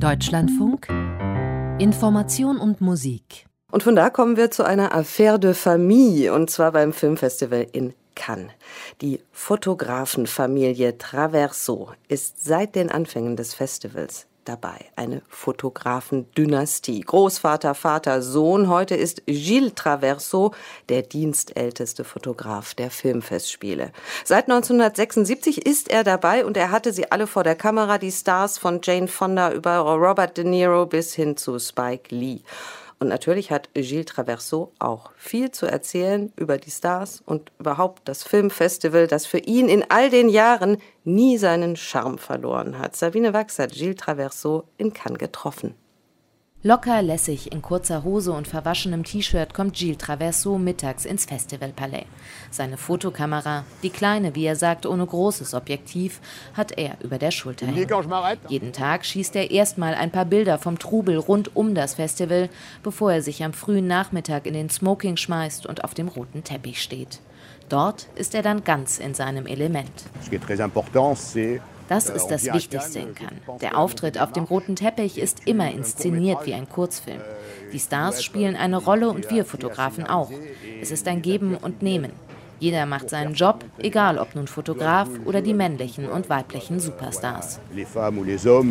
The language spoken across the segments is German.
Deutschlandfunk Information und Musik. Und von da kommen wir zu einer Affaire de Famille, und zwar beim Filmfestival in Cannes. Die Fotografenfamilie Traverso ist seit den Anfängen des Festivals dabei. Eine Fotografendynastie. Großvater, Vater, Sohn. Heute ist Gilles Traverso der dienstälteste Fotograf der Filmfestspiele. Seit 1976 ist er dabei und er hatte sie alle vor der Kamera, die Stars von Jane Fonda über Robert De Niro bis hin zu Spike Lee. Und natürlich hat Gilles Traverso auch viel zu erzählen über die Stars und überhaupt das Filmfestival, das für ihn in all den Jahren nie seinen Charme verloren hat. Sabine Wachs hat Gilles Traverso in Cannes getroffen. Locker lässig in kurzer Hose und verwaschenem T-Shirt kommt Gilles Traverso mittags ins Festivalpalais. Seine Fotokamera, die kleine, wie er sagt, ohne großes Objektiv, hat er über der Schulter. Jeden Tag schießt er erstmal ein paar Bilder vom Trubel rund um das Festival, bevor er sich am frühen Nachmittag in den Smoking schmeißt und auf dem roten Teppich steht. Dort ist er dann ganz in seinem Element. Ce qui est très important, c'est das ist das Wichtigste in Cannes. Der Auftritt auf dem roten Teppich ist immer inszeniert wie ein Kurzfilm. Die Stars spielen eine Rolle und wir Fotografen auch. Es ist ein Geben und Nehmen. Jeder macht seinen Job, egal ob nun Fotograf oder die männlichen und weiblichen Superstars.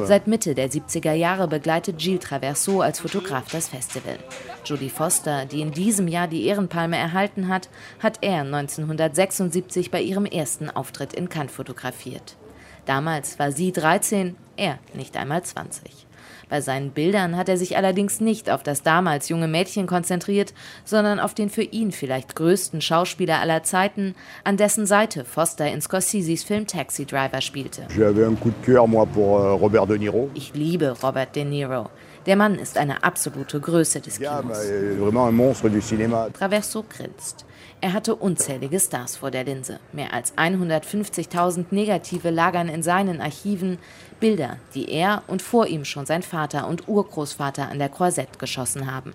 Seit Mitte der 70er Jahre begleitet Gilles Traverso als Fotograf das Festival. Jodie Foster, die in diesem Jahr die Ehrenpalme erhalten hat, hat er 1976 bei ihrem ersten Auftritt in Cannes fotografiert. Damals war sie 13, er nicht einmal 20. Bei seinen Bildern hat er sich allerdings nicht auf das damals junge Mädchen konzentriert, sondern auf den für ihn vielleicht größten Schauspieler aller Zeiten, an dessen Seite Foster in Scorseses Film Taxi Driver spielte. Euh, ich liebe Robert De Niro. Der Mann ist eine absolute Größe des Kinos. Traverso grinst. Er hatte unzählige Stars vor der Linse. Mehr als 150.000 Negative lagern in seinen Archiven. Bilder, die er und vor ihm schon sein Vater und Urgroßvater an der Croisette geschossen haben.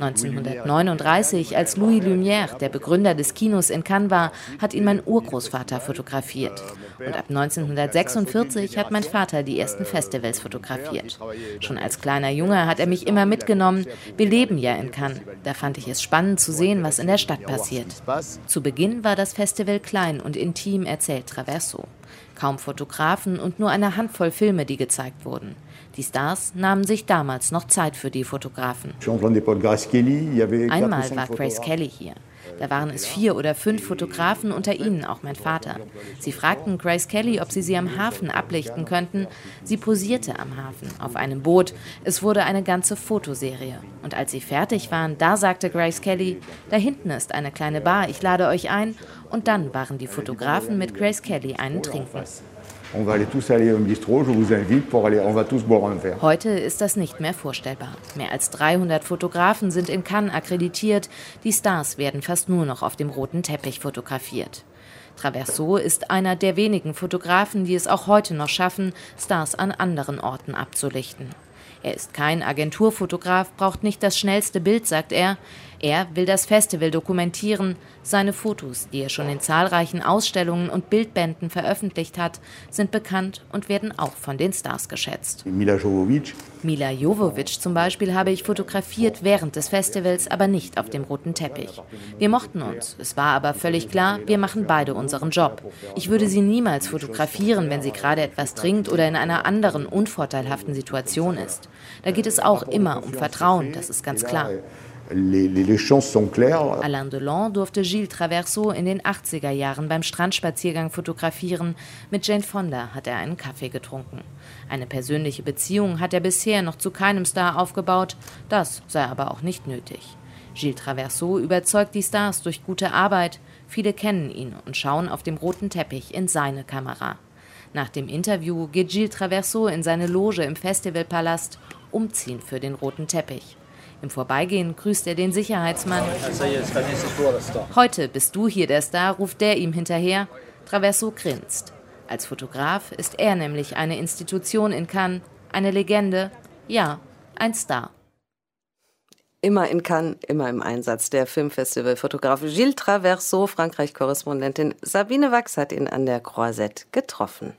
1939, als Louis Lumière, der Begründer des Kinos in Cannes war, hat ihn mein Urgroßvater fotografiert. Und ab 1946 hat mein Vater die ersten Festivals fotografiert. Schon als kleiner Junge hat er mich immer mitgenommen. Wir leben ja in Cannes. Da fand ich es spannend zu sehen, was in der Stadt passiert. Zu Beginn war das Festival klein und intim, erzählt Traverso. Kaum Fotografen und nur eine Handvoll Filme, die gezeigt wurden. Die Stars nahmen sich damals noch Zeit für die Fotografen. Einmal war Grace Kelly hier. Da waren es vier oder fünf Fotografen, unter ihnen auch mein Vater. Sie fragten Grace Kelly, ob sie sie am Hafen ablichten könnten. Sie posierte am Hafen auf einem Boot. Es wurde eine ganze Fotoserie. Und als sie fertig waren, da sagte Grace Kelly, da hinten ist eine kleine Bar, ich lade euch ein. Und dann waren die Fotografen mit Grace Kelly einen trinken. On va aller tous aller au bistrot, je vous invite pour aller, on va tous boire un verre. Heute ist das nicht mehr vorstellbar. Mehr als 300 Fotografen sind in Cannes akkreditiert. Die Stars werden fast nur noch auf dem roten Teppich fotografiert. Traverso ist einer der wenigen Fotografen, die es auch heute noch schaffen, Stars an anderen Orten abzulichten. Er ist kein Agenturfotograf, braucht nicht das schnellste Bild, sagt er. Er will das Festival dokumentieren. Seine Fotos, die er schon in zahlreichen Ausstellungen und Bildbänden veröffentlicht hat, sind bekannt und werden auch von den Stars geschätzt. Mila Jovovic. Mila Jovovic zum Beispiel habe ich fotografiert während des Festivals, aber nicht auf dem roten Teppich. Wir mochten uns. Es war aber völlig klar, wir machen beide unseren Job. Ich würde sie niemals fotografieren, wenn sie gerade etwas trinkt oder in einer anderen unvorteilhaften Situation ist. Da geht es auch immer um Vertrauen, das ist ganz klar. Les, les, sont claires. Alain Delon durfte Gilles Traverso in den 80er Jahren beim Strandspaziergang fotografieren. Mit Jane Fonda hat er einen Kaffee getrunken. Eine persönliche Beziehung hat er bisher noch zu keinem Star aufgebaut. Das sei aber auch nicht nötig. Gilles Traverso überzeugt die Stars durch gute Arbeit. Viele kennen ihn und schauen auf dem roten Teppich in seine Kamera. Nach dem Interview geht Gilles Traverso in seine Loge im Festivalpalast, umziehen für den roten Teppich. Im Vorbeigehen grüßt er den Sicherheitsmann. Heute bist du hier der Star, ruft der ihm hinterher. Traverso grinst. Als Fotograf ist er nämlich eine Institution in Cannes, eine Legende, ja, ein Star. Immer in Cannes, immer im Einsatz. Der Filmfestivalfotograf Gilles Traverso, Frankreich-Korrespondentin Sabine Wachs hat ihn an der Croisette getroffen.